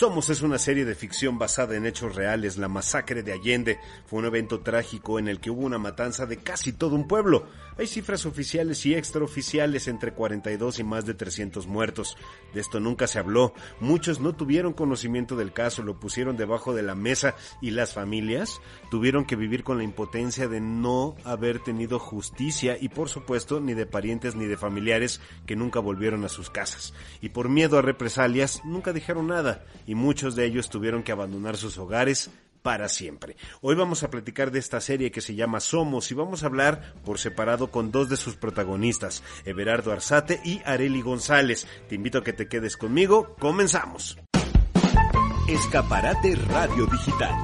Somos es una serie de ficción basada en hechos reales. La masacre de Allende fue un evento trágico en el que hubo una matanza de casi todo un pueblo. Hay cifras oficiales y extraoficiales entre 42 y más de 300 muertos. De esto nunca se habló. Muchos no tuvieron conocimiento del caso, lo pusieron debajo de la mesa y las familias tuvieron que vivir con la impotencia de no haber tenido justicia y por supuesto ni de parientes ni de familiares que nunca volvieron a sus casas. Y por miedo a represalias nunca dijeron nada y muchos de ellos tuvieron que abandonar sus hogares para siempre. Hoy vamos a platicar de esta serie que se llama Somos y vamos a hablar por separado con dos de sus protagonistas, Everardo Arzate y Areli González. Te invito a que te quedes conmigo. Comenzamos. Escaparate Radio Digital.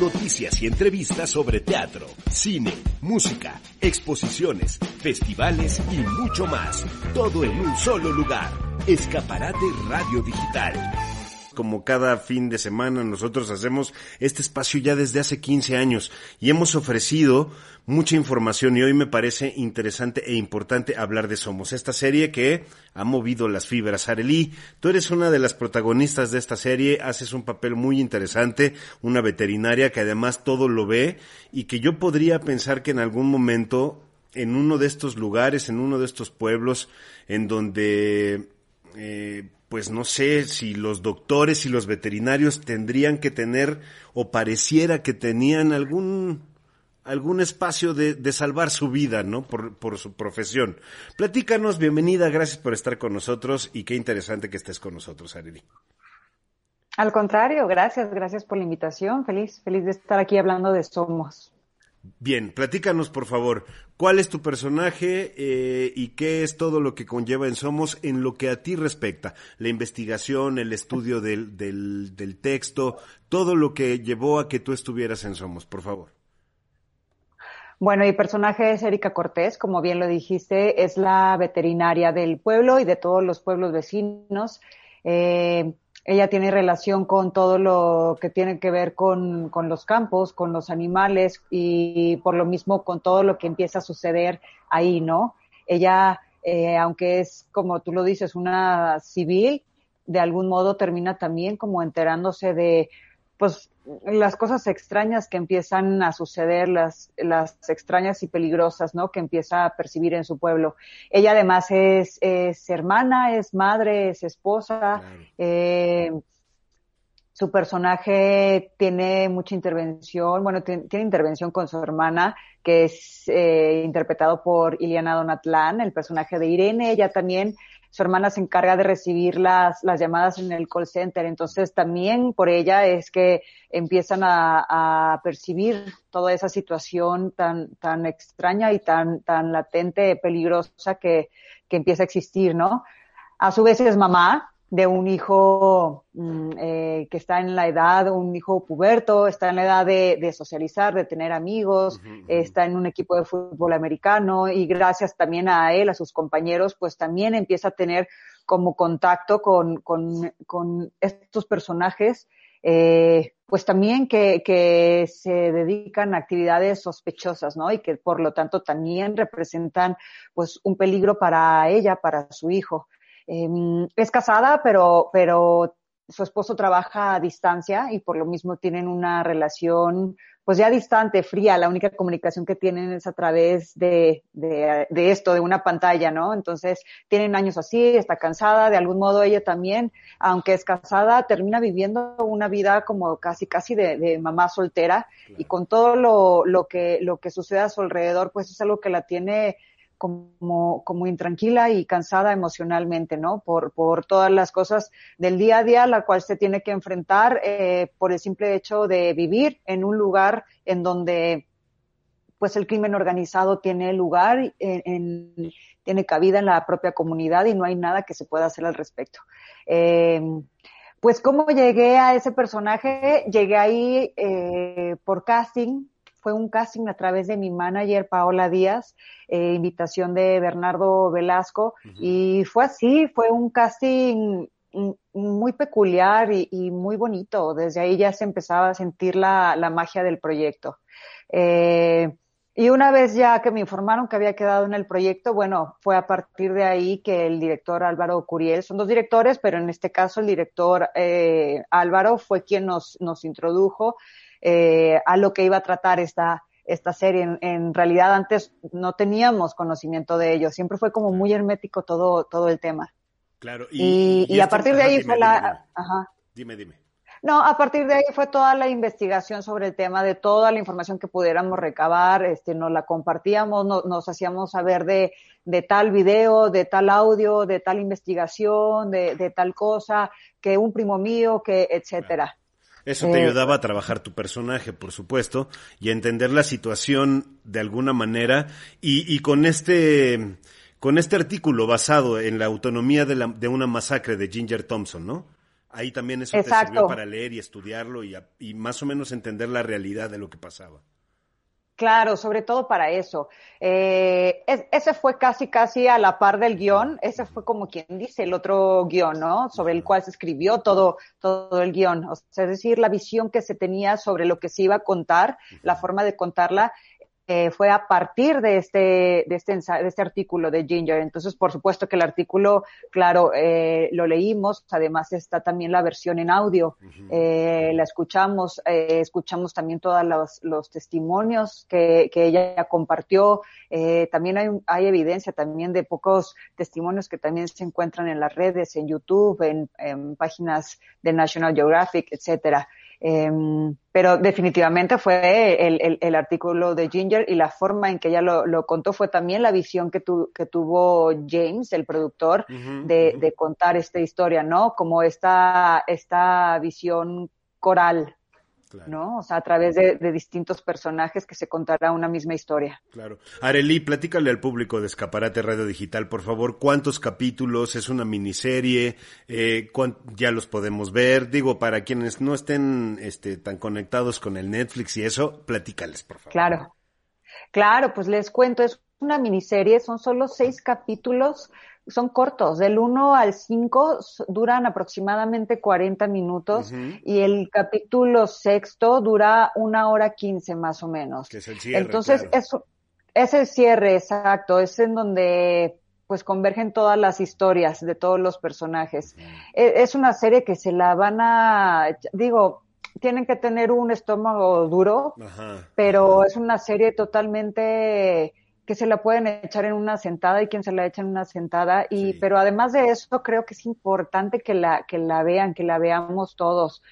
Noticias y entrevistas sobre teatro, cine, música, exposiciones, festivales y mucho más. Todo en un solo lugar. Escaparate Radio Digital como cada fin de semana nosotros hacemos este espacio ya desde hace 15 años y hemos ofrecido mucha información y hoy me parece interesante e importante hablar de Somos, esta serie que ha movido las fibras. Arelí, tú eres una de las protagonistas de esta serie, haces un papel muy interesante, una veterinaria que además todo lo ve y que yo podría pensar que en algún momento en uno de estos lugares, en uno de estos pueblos, en donde eh, pues no sé si los doctores y los veterinarios tendrían que tener o pareciera que tenían algún algún espacio de, de salvar su vida, ¿no? Por, por, su profesión. Platícanos, bienvenida, gracias por estar con nosotros y qué interesante que estés con nosotros, Arely. Al contrario, gracias, gracias por la invitación. Feliz, feliz de estar aquí hablando de Somos. Bien, platícanos por favor, ¿cuál es tu personaje eh, y qué es todo lo que conlleva en Somos en lo que a ti respecta? La investigación, el estudio del, del, texto, todo lo que llevó a que tú estuvieras en Somos, por favor. Bueno, mi personaje es Erika Cortés, como bien lo dijiste, es la veterinaria del pueblo y de todos los pueblos vecinos. Eh, ella tiene relación con todo lo que tiene que ver con, con, los campos, con los animales y por lo mismo con todo lo que empieza a suceder ahí, ¿no? Ella, eh, aunque es, como tú lo dices, una civil, de algún modo termina también como enterándose de pues las cosas extrañas que empiezan a suceder, las, las extrañas y peligrosas, ¿no? Que empieza a percibir en su pueblo. Ella además es, es hermana, es madre, es esposa. Eh, su personaje tiene mucha intervención, bueno, tiene, tiene intervención con su hermana, que es eh, interpretado por Iliana Donatlán, el personaje de Irene. Ella también su hermana se encarga de recibir las, las llamadas en el call center. Entonces también por ella es que empiezan a, a percibir toda esa situación tan, tan extraña y tan, tan latente, peligrosa que, que empieza a existir, ¿no? A su vez es mamá, de un hijo mm, eh, que está en la edad, un hijo puberto, está en la edad de, de socializar, de tener amigos, está en un equipo de fútbol americano y gracias también a él, a sus compañeros, pues también empieza a tener como contacto con, con, con estos personajes, eh, pues también que, que se dedican a actividades sospechosas, ¿no? Y que por lo tanto también representan pues un peligro para ella, para su hijo. Eh, es casada, pero, pero su esposo trabaja a distancia y por lo mismo tienen una relación pues ya distante, fría, la única comunicación que tienen es a través de, de, de, esto, de una pantalla, ¿no? Entonces, tienen años así, está cansada, de algún modo ella también, aunque es casada, termina viviendo una vida como casi, casi de, de mamá soltera claro. y con todo lo, lo, que, lo que sucede a su alrededor, pues es algo que la tiene como, como intranquila y cansada emocionalmente, ¿no? Por, por todas las cosas del día a día, la cual se tiene que enfrentar eh, por el simple hecho de vivir en un lugar en donde pues el crimen organizado tiene lugar, en, en, tiene cabida en la propia comunidad y no hay nada que se pueda hacer al respecto. Eh, pues cómo llegué a ese personaje, llegué ahí eh, por casting, fue un casting a través de mi manager Paola Díaz, eh, invitación de Bernardo Velasco, uh -huh. y fue así, fue un casting muy peculiar y, y, muy bonito. Desde ahí ya se empezaba a sentir la, la magia del proyecto. Eh, Y una vez ya que me informaron que había quedado en el proyecto, bueno, fue a partir de ahí que el director Álvaro Curiel, son dos directores, pero en este caso el director eh, Álvaro fue quien nos, nos introdujo eh, a lo que iba a tratar esta, esta serie. En, realidad antes no teníamos conocimiento de ello, siempre fue como muy hermético todo, todo el tema. Claro, y, y, a partir de ahí fue la... Ajá. Dime, dime. No, a partir de ahí fue toda la investigación sobre el tema, de toda la información que pudiéramos recabar, este, nos la compartíamos, nos hacíamos saber de, de tal video, de tal audio, de tal investigación, de, de tal cosa, que un primo mío, que etcétera. Eso te eh, ayudaba a trabajar tu personaje, por supuesto, y a entender la situación de alguna manera. Y, y con este, con este artículo basado en la autonomía de, la, de una masacre de Ginger Thompson, ¿no? Ahí también eso te sirvió para leer y estudiarlo y, y, más o menos entender la realidad de lo que pasaba. Claro, sobre todo para eso. Eh, ese fue casi, casi a la par del guion. Ese fue como quien dice el otro guion, ¿no? Sobre el cual se escribió todo, todo el guion. O sea, es decir, la visión que se tenía sobre lo que se iba a contar, la forma de contarla, eh, fue a partir de este, de este, de este artículo de Ginger. Entonces, por supuesto que el artículo, claro, eh, lo leímos, además está también la versión en audio, eh, la escuchamos, eh, escuchamos también todos los, los testimonios que, que, ella compartió, eh, también hay, hay evidencia también de pocos testimonios que también se encuentran en las redes, en YouTube, en, en páginas de National Geographic, etcétera. Em, pero definitivamente fue el, el, artículo de Ginger y la forma en que ella lo, lo contó fue también la visión que, tu, que tuvo James, el productor, de, de, contar esta historia, ¿no? Como esta, esta visión coral ¿no? O sea, a través de, distintos personajes que se contará una misma historia. Claro. Arely, platícale al público de Escaparate Radio Digital, por favor, ¿cuántos capítulos? ¿Es una miniserie? Eh, ¿Ya los podemos ver? Digo, para quienes no estén este, tan conectados con el Netflix y eso, platícales, por favor. Claro. Claro, pues les cuento, es una miniserie, son solo seis capítulos son cortos, del 1 al 5 duran aproximadamente 40 minutos y el capítulo sexto dura una hora 15 más o menos. Que es el cierre, Entonces, es, el cierre, exacto, es en donde pues convergen todas las historias de todos los personajes. E, es una serie que se la van a, digo, tienen que tener un estómago duro, pero es una serie totalmente que se la pueden echar en una sentada y quien se la echa en una sentada. Y pero además de eso creo que es importante que la que la vean que la veamos todos.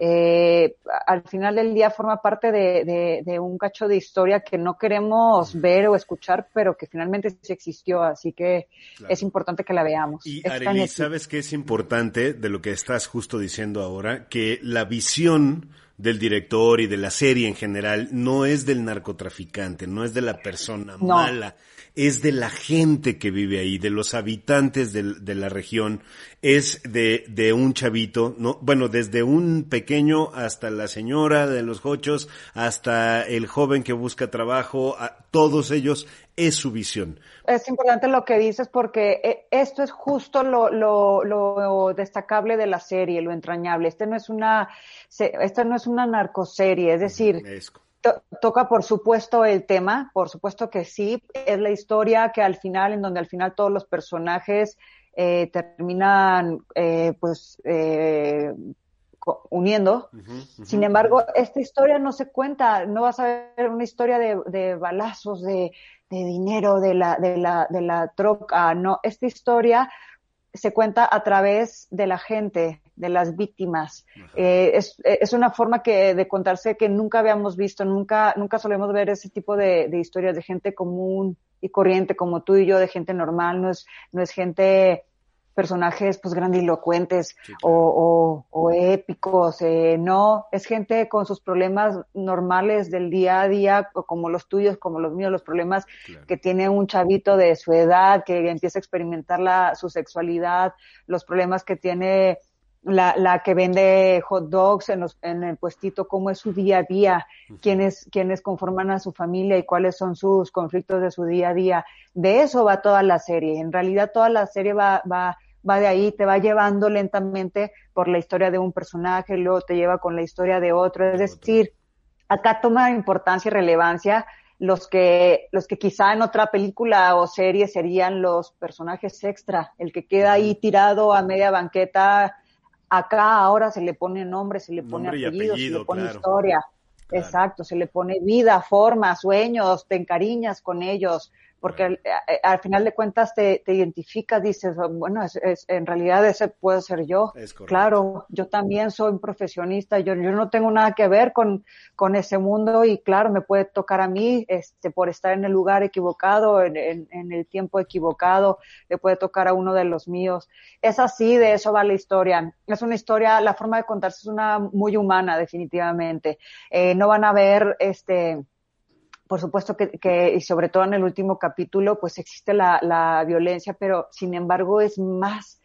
Eh, al final del día forma parte de, de, un cacho de historia que no queremos ver o escuchar pero que finalmente sí existió así que es importante que la veamos. Y Arely, sabes que es importante de lo que estás justo diciendo ahora que la visión del director y de la serie en general no es del narcotraficante, no es de la persona mala, es de la gente que vive ahí, de los habitantes de, de, la región, es de, de un chavito, no, bueno, desde un pequeño hasta la señora de los hochos, hasta el joven que busca trabajo, a todos ellos es su visión. Es importante lo que dices porque eh, esto es justo lo, lo, lo destacable de la serie, lo entrañable. Este no es una, esta no es una narcoserie, es decir, toca por supuesto el tema, por supuesto que sí, es la historia que al final, en donde al final todos los personajes eh, terminan eh, pues eh, uniendo. Sin embargo, esta historia no se cuenta, no vas a ver una historia de, de balazos, de, de, dinero, de la, de la, de la troca, no, esta historia se cuenta a través de la gente, de las víctimas. Eh, es, es, una forma que, de contarse que nunca habíamos visto, nunca, nunca solemos ver ese tipo de, de, historias de gente común y corriente como tú y yo, de gente normal, no es, no es gente personajes pues grandilocuentes o, o, épicos, eh, no, es gente con sus problemas normales del día a día, como los tuyos, como los míos, los problemas que tiene un chavito de su edad, que empieza a experimentar la, su sexualidad, los problemas que tiene la, la que vende hot dogs en, los, en el puestito, cómo es su día a día, quiénes, quiénes conforman a su familia y cuáles son sus conflictos de su día a día. De eso va toda la serie. En realidad toda la serie va, va, va de ahí, te va llevando lentamente por la historia de un personaje, luego te lleva con la historia de otro. Es decir, acá toma importancia y relevancia los que, los que quizá en otra película o serie serían los personajes extra, el que queda ahí tirado a media banqueta, acá ahora se le pone nombre, se le pone apellido, se le pone historia. Exacto, se le pone vida, forma, sueños, te encariñas con ellos, porque al, al, final de cuentas te, te identificas, dices, bueno, es, es, en realidad ese puedo ser yo. Claro, yo también soy un profesionista, yo, yo no tengo nada que ver con, con ese mundo y claro, me puede tocar a mí este, por estar en el lugar equivocado, en, en, en el tiempo equivocado, le puede tocar a uno de los míos. Es así, de eso va la historia. Es una historia, la forma de contarse es una muy humana, definitivamente. Eh, no van a ver, este, por supuesto que, que, y sobre todo en el último capítulo, pues existe la, la violencia, pero sin embargo es más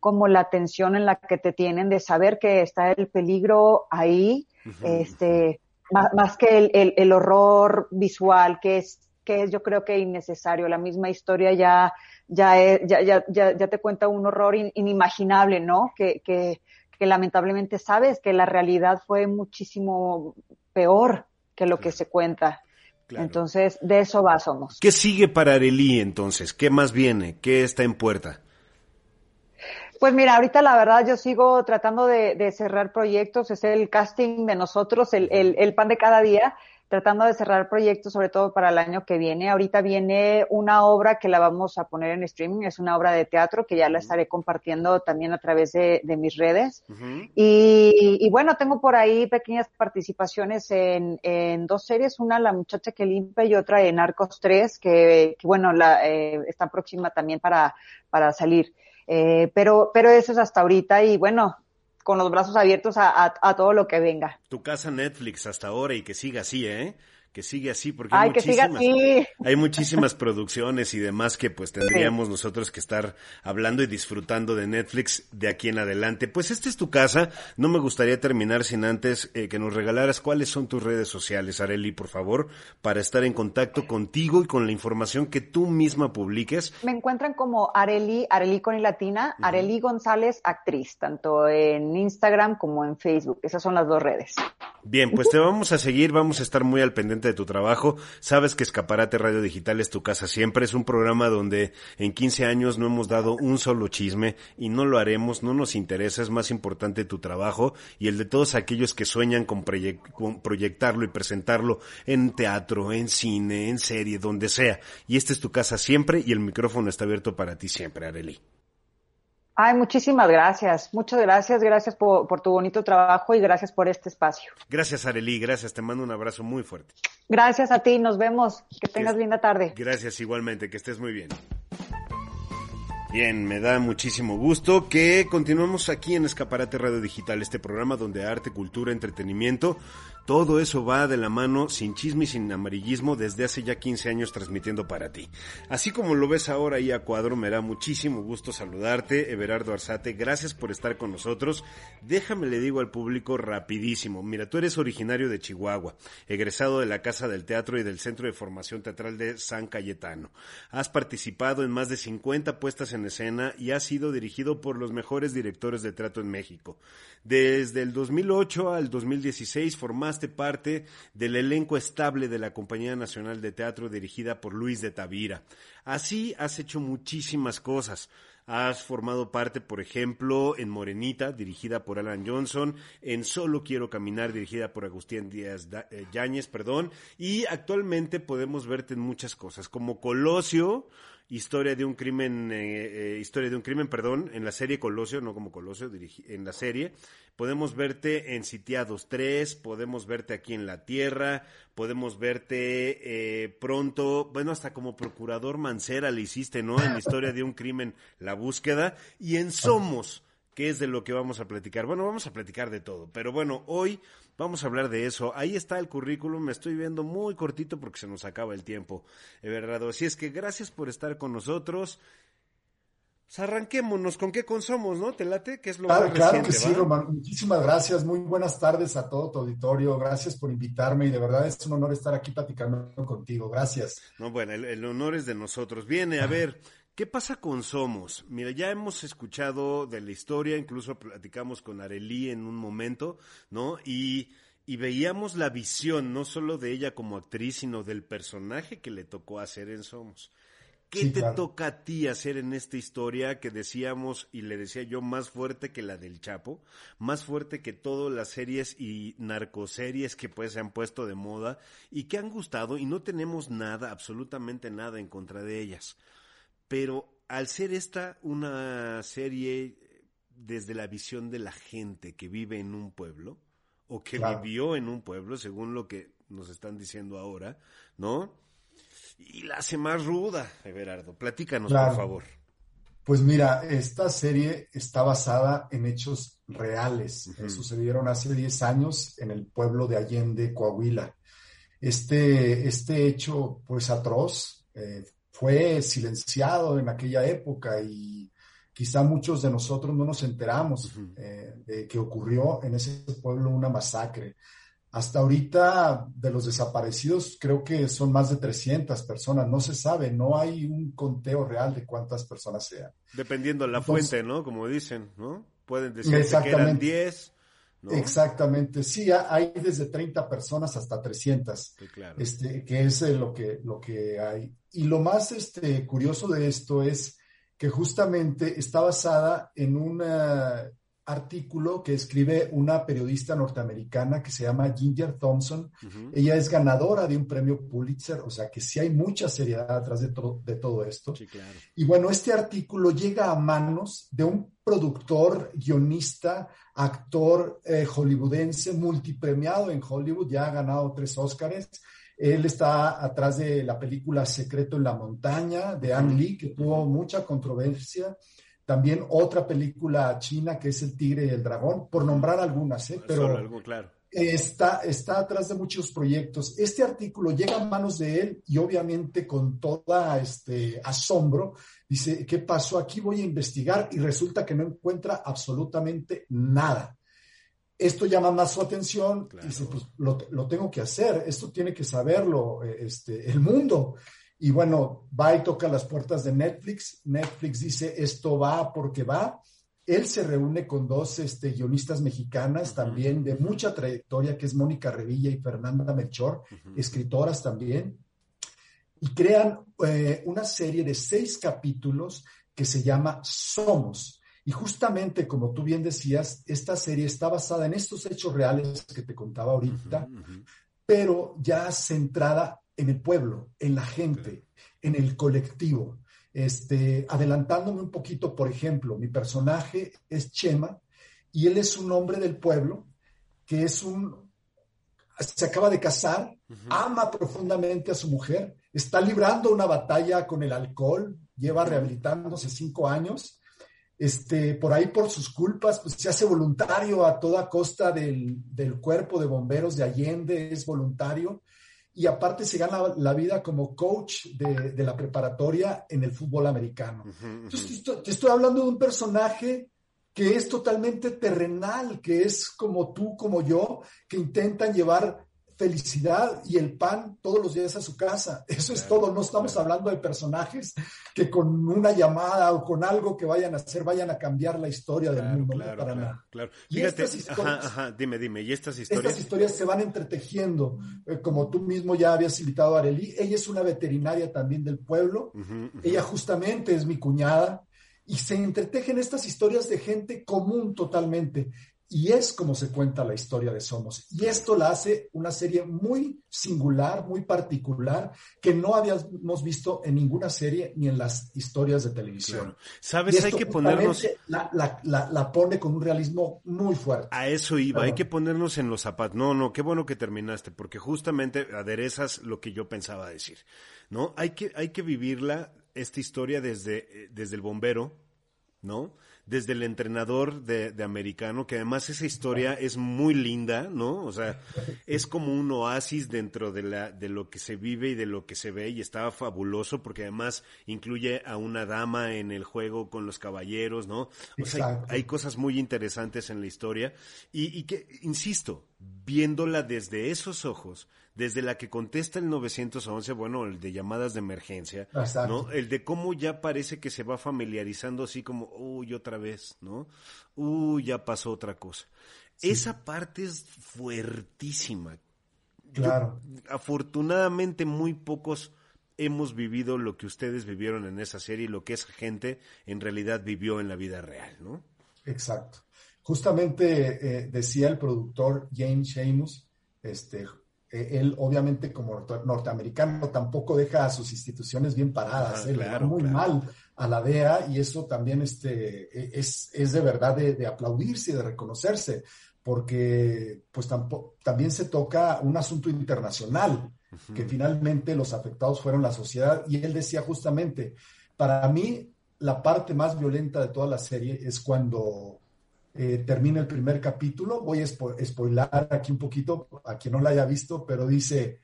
como la tensión en la que te tienen de saber que está el peligro ahí, uh -huh. este, más, más que el, el, el, horror visual, que es, que es yo creo que innecesario. La misma historia ya, ya, es, ya, ya, ya, ya, te cuenta un horror in, inimaginable, ¿no? Que, que, que lamentablemente sabes que la realidad fue muchísimo peor que lo que se cuenta. Claro. Entonces, de eso va Somos. ¿Qué sigue para Arelí entonces? ¿Qué más viene? ¿Qué está en puerta? Pues mira, ahorita la verdad yo sigo tratando de, de cerrar proyectos, es el casting de nosotros, el, el, el, pan de cada día, tratando de cerrar proyectos sobre todo para el año que viene. Ahorita viene una obra que la vamos a poner en streaming, es una obra de teatro que ya la estaré compartiendo también a través de, de mis redes. Uh -huh. y, y, bueno, tengo por ahí pequeñas participaciones en, en, dos series, una La muchacha que limpia y otra en Arcos 3, que, que bueno, la, eh, está próxima también para, para salir. Eh, pero, pero eso es hasta ahorita y bueno, con los brazos abiertos a, a, todo lo que venga. Tu casa Netflix hasta ahora y que siga así, ¿eh? Que sigue así, porque Ay, hay, muchísimas, así. hay muchísimas producciones y demás que pues tendríamos sí. nosotros que estar hablando y disfrutando de Netflix de aquí en adelante. Pues esta es tu casa, no me gustaría terminar sin antes eh, que nos regalaras cuáles son tus redes sociales, Areli, por favor, para estar en contacto contigo y con la información que tú misma publiques. Me encuentran como Areli, Areli con y latina, uh -huh. Areli González, actriz, tanto en Instagram como en Facebook, esas son las dos redes. Bien, pues te vamos a seguir, vamos a estar muy al pendiente de tu trabajo. Sabes que Escaparate Radio Digital es tu casa siempre, es un programa donde en 15 años no hemos dado un solo chisme y no lo haremos, no nos interesa, es más importante tu trabajo y el de todos aquellos que sueñan con, proyect con proyectarlo y presentarlo en teatro, en cine, en serie, donde sea. Y esta es tu casa siempre y el micrófono está abierto para ti siempre, Areli. Ay, muchísimas gracias. Muchas gracias. Gracias por, por, tu bonito trabajo y gracias por este espacio. Gracias, Arely. Gracias. Te mando un abrazo muy fuerte. Gracias a ti. Nos vemos. Que tengas linda tarde. Gracias igualmente. Que estés muy bien. Bien, me da muchísimo gusto que continuemos aquí en Escaparate Radio Digital, este programa donde arte, cultura, entretenimiento todo eso va de la mano, sin chisme y sin amarillismo, desde hace ya 15 años transmitiendo para ti. Así como lo ves ahora ahí a cuadro, me da muchísimo gusto saludarte, Everardo Arzate. Gracias por estar con nosotros. Déjame le digo al público rapidísimo. Mira, tú eres originario de Chihuahua, egresado de la Casa del Teatro y del Centro de Formación Teatral de San Cayetano. Has participado en más de 50 puestas en escena y has sido dirigido por los mejores directores de teatro en México. Desde el 2008 al 2016 formaste parte del elenco estable de la Compañía Nacional de Teatro dirigida por Luis de Tavira. Así has hecho muchísimas cosas. Has formado parte, por ejemplo, en Morenita, dirigida por Alan Johnson, en Solo Quiero Caminar, dirigida por Agustín Díaz eh, Yáñez, perdón, y actualmente podemos verte en muchas cosas, como Colosio, historia de un crimen, eh, eh, historia de un crimen, perdón, en la serie Colosio, no como Colosio, en la serie. Podemos verte en Sitiados 3, podemos verte aquí en la Tierra, podemos verte eh, pronto, bueno, hasta como procurador Mancera le hiciste, ¿no? En historia de un crimen, la búsqueda, y en Somos, que es de lo que vamos a platicar. Bueno, vamos a platicar de todo, pero bueno, hoy Vamos a hablar de eso. Ahí está el currículum. Me estoy viendo muy cortito porque se nos acaba el tiempo, Everardo. Así es que gracias por estar con nosotros. Pues arranquémonos con qué consomos, ¿no? ¿Te late? ¿Qué es lo claro, más claro reciente, que sí, Román. Muchísimas gracias. Muy buenas tardes a todo tu auditorio. Gracias por invitarme y de verdad es un honor estar aquí platicando contigo. Gracias. No, bueno, el, el honor es de nosotros. Viene, a ver, ¿Qué pasa con Somos? Mira, ya hemos escuchado de la historia, incluso platicamos con Arelí en un momento, ¿no? Y y veíamos la visión no solo de ella como actriz, sino del personaje que le tocó hacer en Somos. ¿Qué Sí, te claro. toca a ti hacer en esta historia que decíamos, y le decía yo, más fuerte que la del Chapo, más fuerte que todas las series y narcoseries que pues se han puesto de moda y que han gustado y no tenemos nada, absolutamente nada en contra de ellas? Pero al ser esta una serie desde la visión de la gente que vive en un pueblo, o que Claro. vivió en un pueblo, según lo que nos están diciendo ahora, ¿no? Y la hace más ruda, Everardo. Platícanos, Claro. por favor. Pues mira, esta serie está basada en hechos reales. Ujú. Sucedieron hace 10 años en el pueblo de Allende, Coahuila. Este, este hecho, pues atroz, eh, fue silenciado en aquella época y quizá muchos de nosotros no nos enteramos eh, de que ocurrió en ese pueblo una masacre. Hasta ahorita, de los desaparecidos, creo que son más de 300 personas. No se sabe, no hay un conteo real de cuántas personas sean. Dependiendo la Entonces- fuente, ¿no? Como dicen, ¿no? Pueden decir que eran Exactamente. 10, ¿no? Exactamente, sí, ha- hay desde 30 personas hasta 300, Sí, claro. este, que es eh, lo que, lo que hay. Y lo más este, curioso de esto es que justamente está basada en un eh, artículo que escribe una periodista norteamericana que se llama Ginger Thompson. Ella es ganadora de un premio Pulitzer, o sea que sí hay mucha seriedad atrás de, todo de todo esto. Sí, claro. Y bueno, este artículo llega a manos de un productor, guionista, actor eh, hollywoodense, multipremiado en Hollywood, ya ha ganado tres Óscares. Él está atrás de la película Secreto en la Montaña de Ang Lee, que tuvo mucha controversia. También otra película china que es El Tigre y el Dragón, por nombrar algunas, ¿eh? pero Solo algo claro. Está, está atrás de muchos proyectos. Este artículo llega a manos de él y obviamente con toda este asombro dice, ¿qué pasó aquí? Voy a investigar y resulta que no encuentra absolutamente nada. Esto llama más su atención Claro. y dice, pues lo, lo tengo que hacer, esto tiene que saberlo eh, este, el mundo. Y bueno, va y toca las puertas de Netflix. Netflix dice, esto va porque va. Él se reúne con dos este, guionistas mexicanas también de mucha trayectoria, que es Mónica Revilla y Fernanda Melchor, escritoras también, y crean eh, una serie de seis capítulos que se llama Somos. Y justamente, como tú bien decías, esta serie está basada en estos hechos reales que te contaba ahorita, pero ya centrada en el pueblo, en la gente, en el colectivo. Este, adelantándome un poquito, por ejemplo, mi personaje es Chema y él es un hombre del pueblo que es un, se acaba de casar, ama profundamente a su mujer, está librando una batalla con el alcohol, lleva rehabilitándose cinco años, este, por ahí por sus culpas, pues se hace voluntario a toda costa del, del cuerpo de bomberos de Allende, es voluntario, y aparte se gana la vida como coach de, de la preparatoria en el fútbol americano. Entonces, te estoy hablando de un personaje que es totalmente terrenal, que es como tú, como yo, que intentan llevar felicidad y el pan todos los días a su casa. Eso es todo. No estamos hablando de personajes que con una llamada o con algo que vayan a hacer vayan a cambiar la historia del mundo. claro, para claro, nada. claro. Y Fíjate, estas historias- ajá, ajá, dime, dime, ¿y estas historias? Estas historias se van entretejiendo. Eh, como tú mismo ya habías invitado a Arely, ella es una veterinaria también del pueblo. Ella justamente es mi cuñada y se entretejen estas historias de gente común totalmente. Y es como se cuenta la historia de Somos. Y esto la hace una serie muy singular, muy particular, que no habíamos visto en ninguna serie ni en las historias de televisión. Claro. Y ¿Sabes? Hay que ponernos La, la- la- la pone con un realismo muy fuerte. a eso iba, hay que ponernos en los zapatos. No, no, qué bueno que terminaste, porque justamente aderezas lo que yo pensaba decir. ¿No? Hay que, hay que vivirla, esta historia desde, eh, desde el bombero, ¿no? Desde el entrenador de, de americano, que además esa historia es muy linda, ¿no? O sea, es como un oasis dentro de la, de lo que se vive y de lo que se ve, y estaba fabuloso, porque además incluye a una dama en el juego con los caballeros, ¿no? O sea, hay- hay cosas muy interesantes en la historia y, y que, insisto, viéndola desde esos ojos, desde la que contesta el 911, bueno, el de llamadas de emergencia, Exacto. ¿no? El de cómo ya parece que se va familiarizando así como, uy, otra vez, ¿no? Uy, ya pasó otra cosa. Esa parte es fuertísima. Claro. afortunadamente muy pocos hemos vivido lo que ustedes vivieron en esa serie y lo que esa gente en realidad vivió en la vida real, ¿no? Exacto. Justamente eh, decía el productor James Sheamus, este, eh, él obviamente como norteamericano tampoco deja a sus instituciones bien paradas, él le muy mal a la DEA y eso también este, e, es, es de verdad de, de aplaudirse y de reconocerse, porque pues también se toca un asunto internacional, que finalmente los afectados fueron la sociedad y él decía justamente, para mí la parte más violenta de toda la serie es cuando eh, termina el primer capítulo. Voy a spoilar aquí un poquito a quien no la haya visto, pero dice,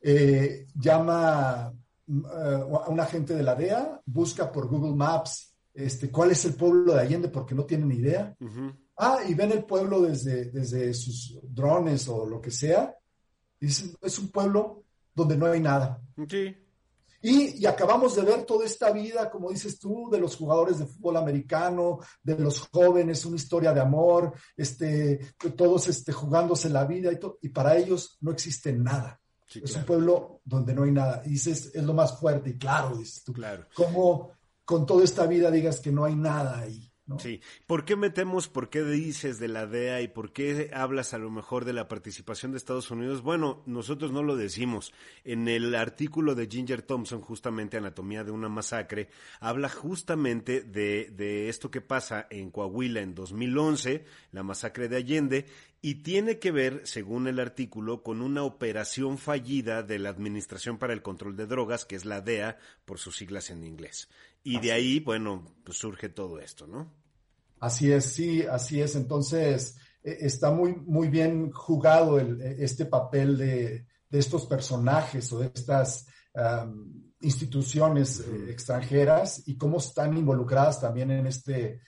eh, llama eh, a un agente de la DEA, busca por Google Maps este, cuál es el pueblo de Allende porque no tienen idea. Ah, y ven el pueblo desde, desde sus drones o lo que sea. Dicen, es un pueblo donde no hay nada. Sí. Y, acabamos de ver toda esta vida, como dices tú, de los jugadores de fútbol americano, de los jóvenes, una historia de amor, este, todos este, jugándose la vida y, y para ellos no existe nada. es un pueblo donde no hay nada. Y dices, es lo más fuerte, y claro, dices tú. Claro. Como con toda esta vida digas que no hay nada ahí. Sí. ¿Por qué metemos, por qué dices de la DEA y por qué hablas a lo mejor de la participación de Estados Unidos? Bueno, nosotros no lo decimos. En el artículo de Ginger Thompson, justamente Anatomía de una masacre, habla justamente de, de esto que pasa en Coahuila en 2011, la masacre de Allende, y tiene que ver, según el artículo, con una operación fallida de la Administración para el Control de Drogas, que es la DEA, por sus siglas en inglés. Y de ahí, bueno, pues surge todo esto, ¿no? Así es, sí, así es. Entonces, e, está muy, muy bien jugado el, e, este papel de, de, estos personajes o de estas instituciones eh, extranjeras y cómo están involucradas también en este,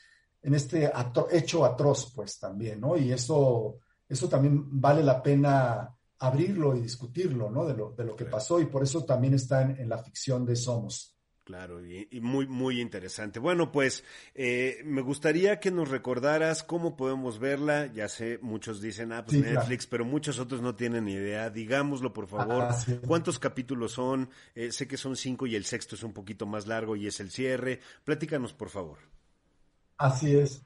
en este hecho atroz, pues también, ¿no? Y eso, eso también vale la pena abrirlo y discutirlo, ¿no? De lo, de lo que pasó y por eso también está en la ficción de Somos. Claro, y, muy, muy interesante. Bueno, pues eh, me gustaría que nos recordaras cómo podemos verla. Ya sé, muchos dicen, ah, pues Netflix, pero muchos otros no tienen idea. Digámoslo, por favor. Ah, ¿Cuántos capítulos son? Eh, sé que son cinco y el sexto es un poquito más largo y es el cierre. Platícanos, por favor. Así es.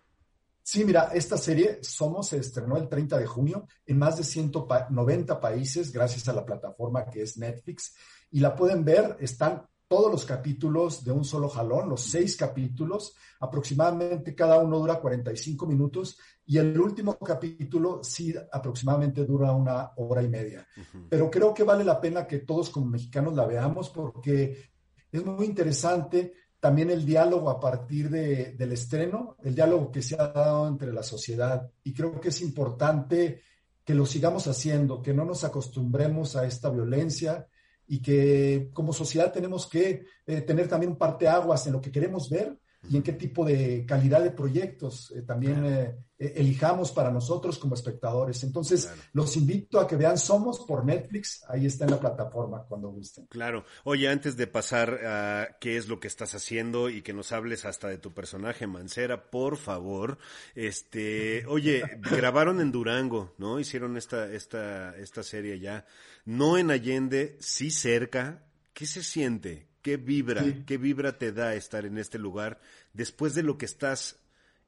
Sí, mira, esta serie Somos se estrenó el 30 de junio en más de 190 países gracias a la plataforma que es Netflix y la pueden ver, están todos los capítulos de un solo jalón, los seis capítulos, aproximadamente cada uno dura 45 minutos y el último capítulo sí aproximadamente dura una hora y media. Pero creo que vale la pena que todos como mexicanos la veamos porque es muy interesante también el diálogo a partir de, del estreno, el diálogo que se ha dado entre la sociedad y creo que es importante que lo sigamos haciendo, que no nos acostumbremos a esta violencia, y que como sociedad tenemos que eh, tener también un parteaguas en lo que queremos ver y en qué tipo de calidad de proyectos eh, también eh, elijamos para nosotros como espectadores. Entonces, los invito a que vean Somos por Netflix, ahí está en la plataforma cuando gusten. Claro. Oye, antes de pasar a qué es lo que estás haciendo y que nos hables hasta de tu personaje Mancera, por favor, este, oye, grabaron en Durango, ¿no? Hicieron esta, esta, esta serie ya, no en Allende, sí cerca. ¿Qué se siente? ¿Qué vibra, qué vibra te da estar en este lugar después de lo que estás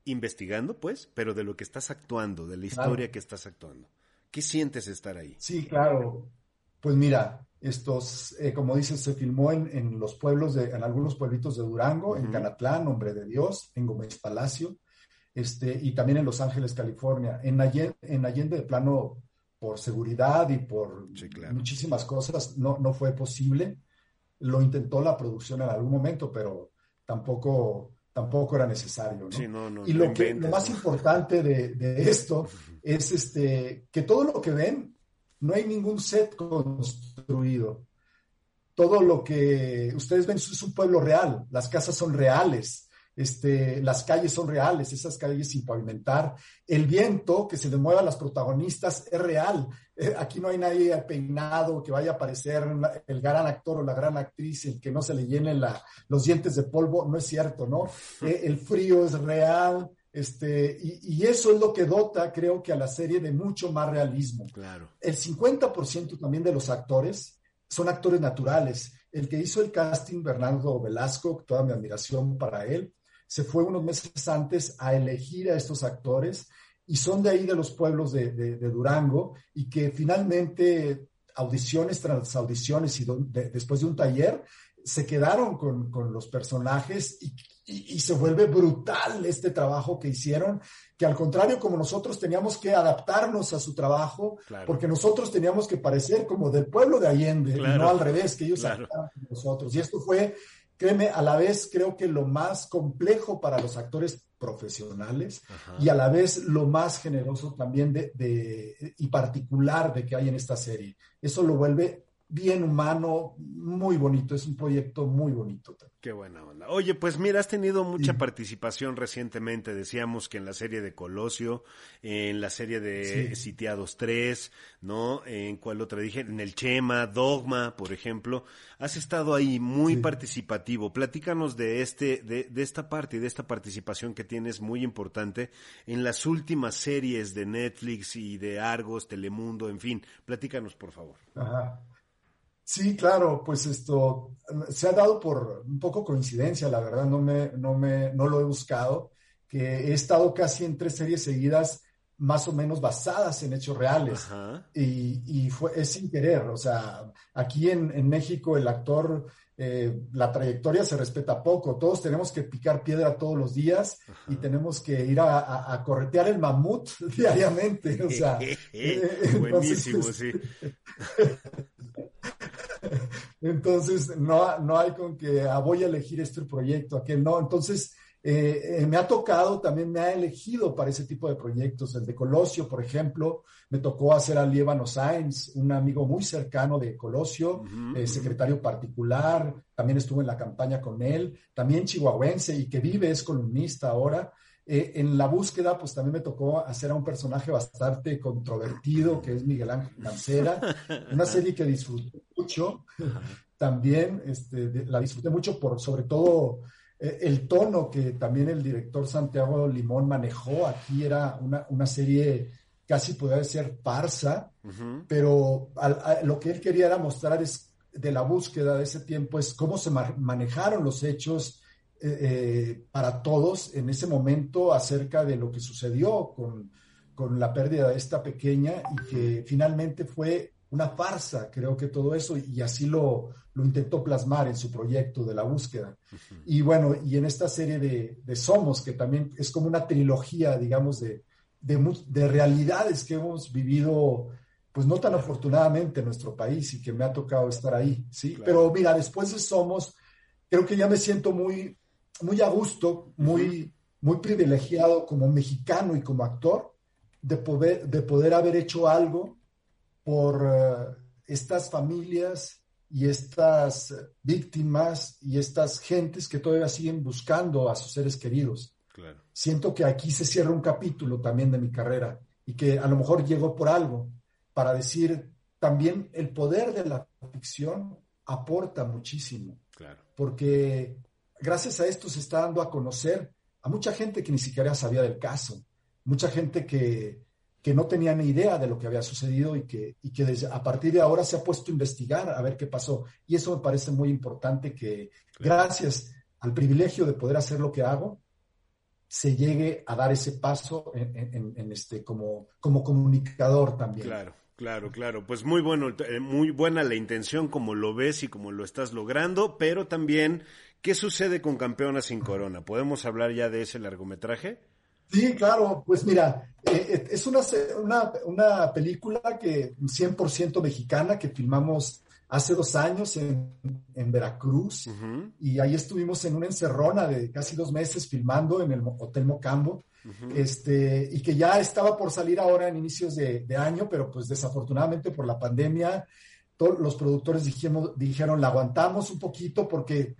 investigando, pues, pero de lo que estás actuando, de la historia que estás actuando? ¿Qué sientes estar ahí? Sí, claro. Pues mira, estos, eh, como dices, se filmó en, los pueblos de, en algunos pueblitos de Durango, en Canatlán, Hombre de Dios, en Gómez Palacio, este, y también en Los Ángeles, California. En Allende, en Allende de plano, por seguridad y por muchísimas cosas, no, no fue posible lo intentó la producción en algún momento, pero tampoco, tampoco era necesario. ¿no? y lo, que, lo más importante de, esto es este, que todo lo que ven, no hay ningún set construido. Todo lo que ustedes ven es un pueblo real, las casas son reales, este, las calles son reales, esas calles sin pavimentar. El viento que se le mueva a las protagonistas es real. Eh, aquí no hay nadie peinado que vaya a aparecer el gran actor o la gran actriz, el que no se le llenen los dientes de polvo, no es cierto, ¿no? Eh, el frío es real, Este, y, eso es lo que dota, creo que a la serie de mucho más realismo. Claro. El 50% también de los actores son actores naturales. El que hizo el casting, Bernardo Velasco, toda mi admiración para él, se fue unos meses antes a elegir a estos actores y son de ahí de los pueblos de, Durango y que finalmente audiciones tras audiciones y después de un taller se quedaron con, los personajes y, se vuelve brutal este trabajo que hicieron, que al contrario, como nosotros teníamos que adaptarnos a su trabajo, porque nosotros teníamos que parecer como del pueblo de Allende, y no al revés, que ellos claro. con nosotros. Y esto fue, créeme, a la vez creo que lo más complejo para los actores profesionales y a la vez lo más generoso también de, y particular de que hay en esta serie. Eso lo vuelve bien humano, muy bonito, es un proyecto muy bonito. Qué buena onda. Oye, pues mira, has tenido mucha participación recientemente, decíamos que en la serie de Colosio, en la serie de Sitiados 3, ¿no? En cuál otra dije, en el Chema, Dogma, por ejemplo. Has estado ahí muy participativo. Platícanos de este, de, de esta parte y de esta participación que tienes muy importante en las últimas series de Netflix y de Argos, Telemundo, en fin. Platícanos, por favor. Ajá. Sí, claro, pues esto se ha dado por un poco coincidencia, la verdad, no, me, no, me, no lo he buscado, que he estado casi en tres series seguidas más o menos basadas en hechos reales. Y, y, fue, es sin querer, o sea, aquí en, México el actor, eh, la trayectoria se respeta poco, todos tenemos que picar piedra todos los días y tenemos que ir a, corretear el mamut diariamente, o sea. Eh, Buenísimo, sí. Entonces, no, no hay con que ah, voy a elegir este proyecto, aquel no. Entonces, eh, eh, me ha tocado, también me ha elegido para ese tipo de proyectos. El de Colosio, por ejemplo, me tocó hacer a Lievano Sainz, un amigo muy cercano de Colosio, eh, secretario particular, también estuve en la campaña con él, también chihuahuense y que vive, es columnista ahora. En la búsqueda, pues también me tocó hacer a un personaje bastante controvertido, que es Miguel Ángel Mancera, una serie que disfruté mucho. También este, la disfruté mucho por, sobre todo, eh, el tono que también el director Santiago Limón manejó. Aquí era una, serie casi podría ser farsa, pero lo que él quería era mostrar es de la búsqueda de ese tiempo es cómo se manejaron los hechos eh, eh, para todos en ese momento acerca de lo que sucedió con, con la pérdida de esta pequeña y que finalmente fue una farsa, creo que todo eso, y así lo, lo intentó plasmar en su proyecto de la búsqueda. Y bueno, y en esta serie de, Somos, que también es como una trilogía, digamos, de, de, realidades que hemos vivido, pues no tan afortunadamente en nuestro país y que me ha tocado estar ahí, ¿sí? Pero mira, después de Somos, creo que ya me siento muy, muy a gusto, muy, muy privilegiado como mexicano y como actor de poder, de poder haber hecho algo por eh, estas familias y estas víctimas y estas gentes que todavía siguen buscando a sus seres queridos. Siento que aquí se cierra un capítulo también de mi carrera y que a lo mejor llegó por algo para decir también el poder de la ficción aporta muchísimo. Porque gracias a esto se está dando a conocer a mucha gente que ni siquiera sabía del caso, mucha gente que, que no tenía ni idea de lo que había sucedido y que, y que desde, a partir de ahora se ha puesto a investigar a ver qué pasó. Y eso me parece muy importante que gracias al privilegio de poder hacer lo que hago, se llegue a dar ese paso en, este, como, como comunicador también. Claro. Claro, claro, pues muy bueno, eh, muy buena la intención como lo ves y como lo estás logrando, pero también, ¿qué sucede con Campeona sin Corona? ¿Podemos hablar ya de ese largometraje? Sí, claro, pues mira, eh, es una, una, una, película que 100% mexicana que filmamos hace dos años en, en Veracruz y ahí estuvimos en una encerrona de casi dos meses filmando en el Hotel Mocambo. este, y que ya estaba por salir ahora en inicios de, de año, pero pues desafortunadamente por la pandemia, todos los productores dijimos, dijeron, la aguantamos un poquito porque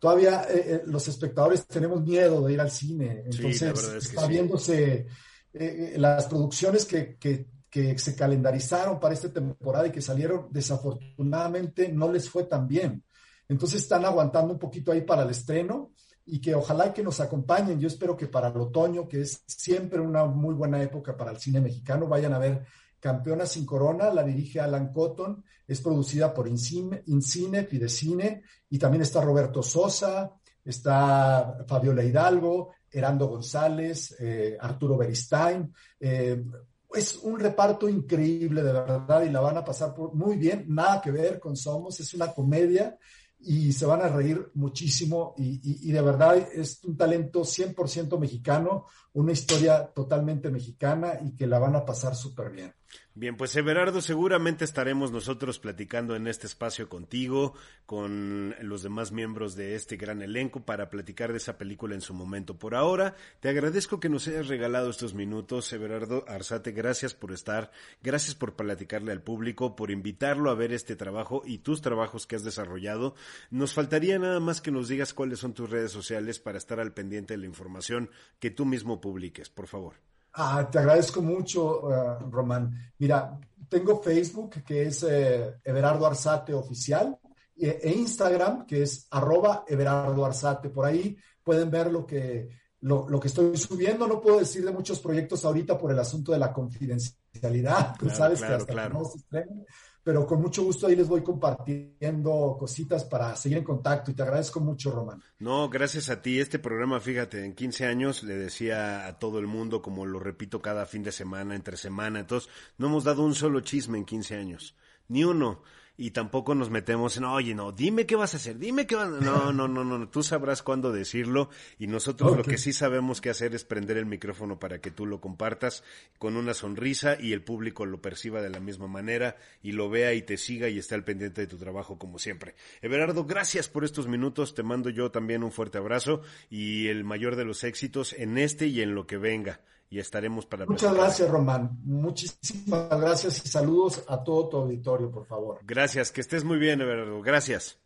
todavía eh, eh, los espectadores tenemos miedo de ir al cine. Entonces, está viéndose eh, las producciones que, que, que, se calendarizaron para esta temporada y que salieron, desafortunadamente no les fue tan bien. Entonces están aguantando un poquito ahí para el estreno y que ojalá que nos acompañen. Yo espero que para el otoño, que es siempre una muy buena época para el cine mexicano, vayan a ver Campeona sin Corona, la dirige Alan Cotton, es producida por Incine, Incine Fidecine, y también está Roberto Sosa, está Fabiola Hidalgo, Herando González, eh, Arturo Beristain. Eh, es un reparto increíble, de verdad, y la van a pasar por muy bien. Nada que ver con Somos, es una comedia y se van a reír muchísimo y, y de verdad es un talento 100% mexicano, una historia totalmente mexicana y que la van a pasar súper bien. Bien, pues Everardo, seguramente estaremos nosotros platicando en este espacio contigo, con los demás miembros de este gran elenco para platicar de esa película en su momento. Por ahora, te agradezco que nos hayas regalado estos minutos, Everardo Arzate, gracias por estar, gracias por platicarle al público, por invitarlo a ver este trabajo y tus trabajos que has desarrollado. Nos faltaría nada más que nos digas cuáles son tus redes sociales para estar al pendiente de la información que tú mismo publiques, por favor. Ah, te agradezco mucho, uh, Román. Mira, tengo Facebook, que es eh, Everardo Arzate Oficial, e, e, Instagram, que es arroba Everardo Arzate. Por ahí pueden ver lo que, lo, lo, que estoy subiendo. No puedo decir de muchos proyectos ahorita por el asunto de la confidencialidad. Tú sabes que hasta claro. no se estrenen pero con mucho gusto ahí les voy compartiendo cositas para seguir en contacto y te agradezco mucho, Román. No, gracias a ti. Este programa, fíjate, en 15 años le decía a todo el mundo, como lo repito cada fin de semana, entre semana, entonces no hemos dado un solo chisme en 15 años, ni uno y tampoco nos metemos en, oye, no, dime qué vas a hacer, dime qué vas a... No, no, no, no, tú sabrás cuándo decirlo y nosotros lo que sí sabemos que hacer es prender el micrófono para que tú lo compartas con una sonrisa y el público lo perciba de la misma manera y lo vea y te siga y esté al pendiente de tu trabajo como siempre. Everardo, gracias por estos minutos, te mando yo también un fuerte abrazo y el mayor de los éxitos en este y en lo que venga y estaremos para... Muchas gracias, Román. Muchísimas gracias y saludos a todo tu auditorio, por favor. Gracias, que estés muy bien, Everardo. Gracias.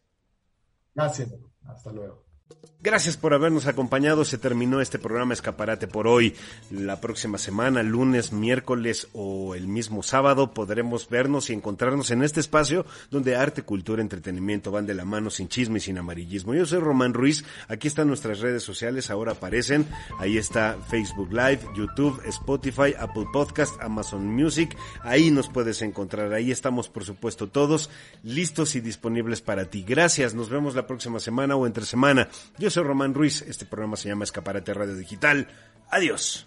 Gracias, hasta luego. Gracias por habernos acompañado. Se terminó este programa Escaparate por hoy. La próxima semana, lunes, miércoles o el mismo sábado, podremos vernos y encontrarnos en este espacio donde arte, cultura, entretenimiento van de la mano sin chisme y sin amarillismo. Yo soy Román Ruiz. Aquí están nuestras redes sociales. Ahora aparecen. Ahí está Facebook Live, YouTube, Spotify, Apple Podcast, Amazon Music. Ahí nos puedes encontrar. Ahí estamos, por supuesto, todos listos y disponibles para ti. Gracias. Nos vemos la próxima semana o entre semana. Yo soy Román Ruiz, este programa se llama Escaparate Radio Digital. Adiós.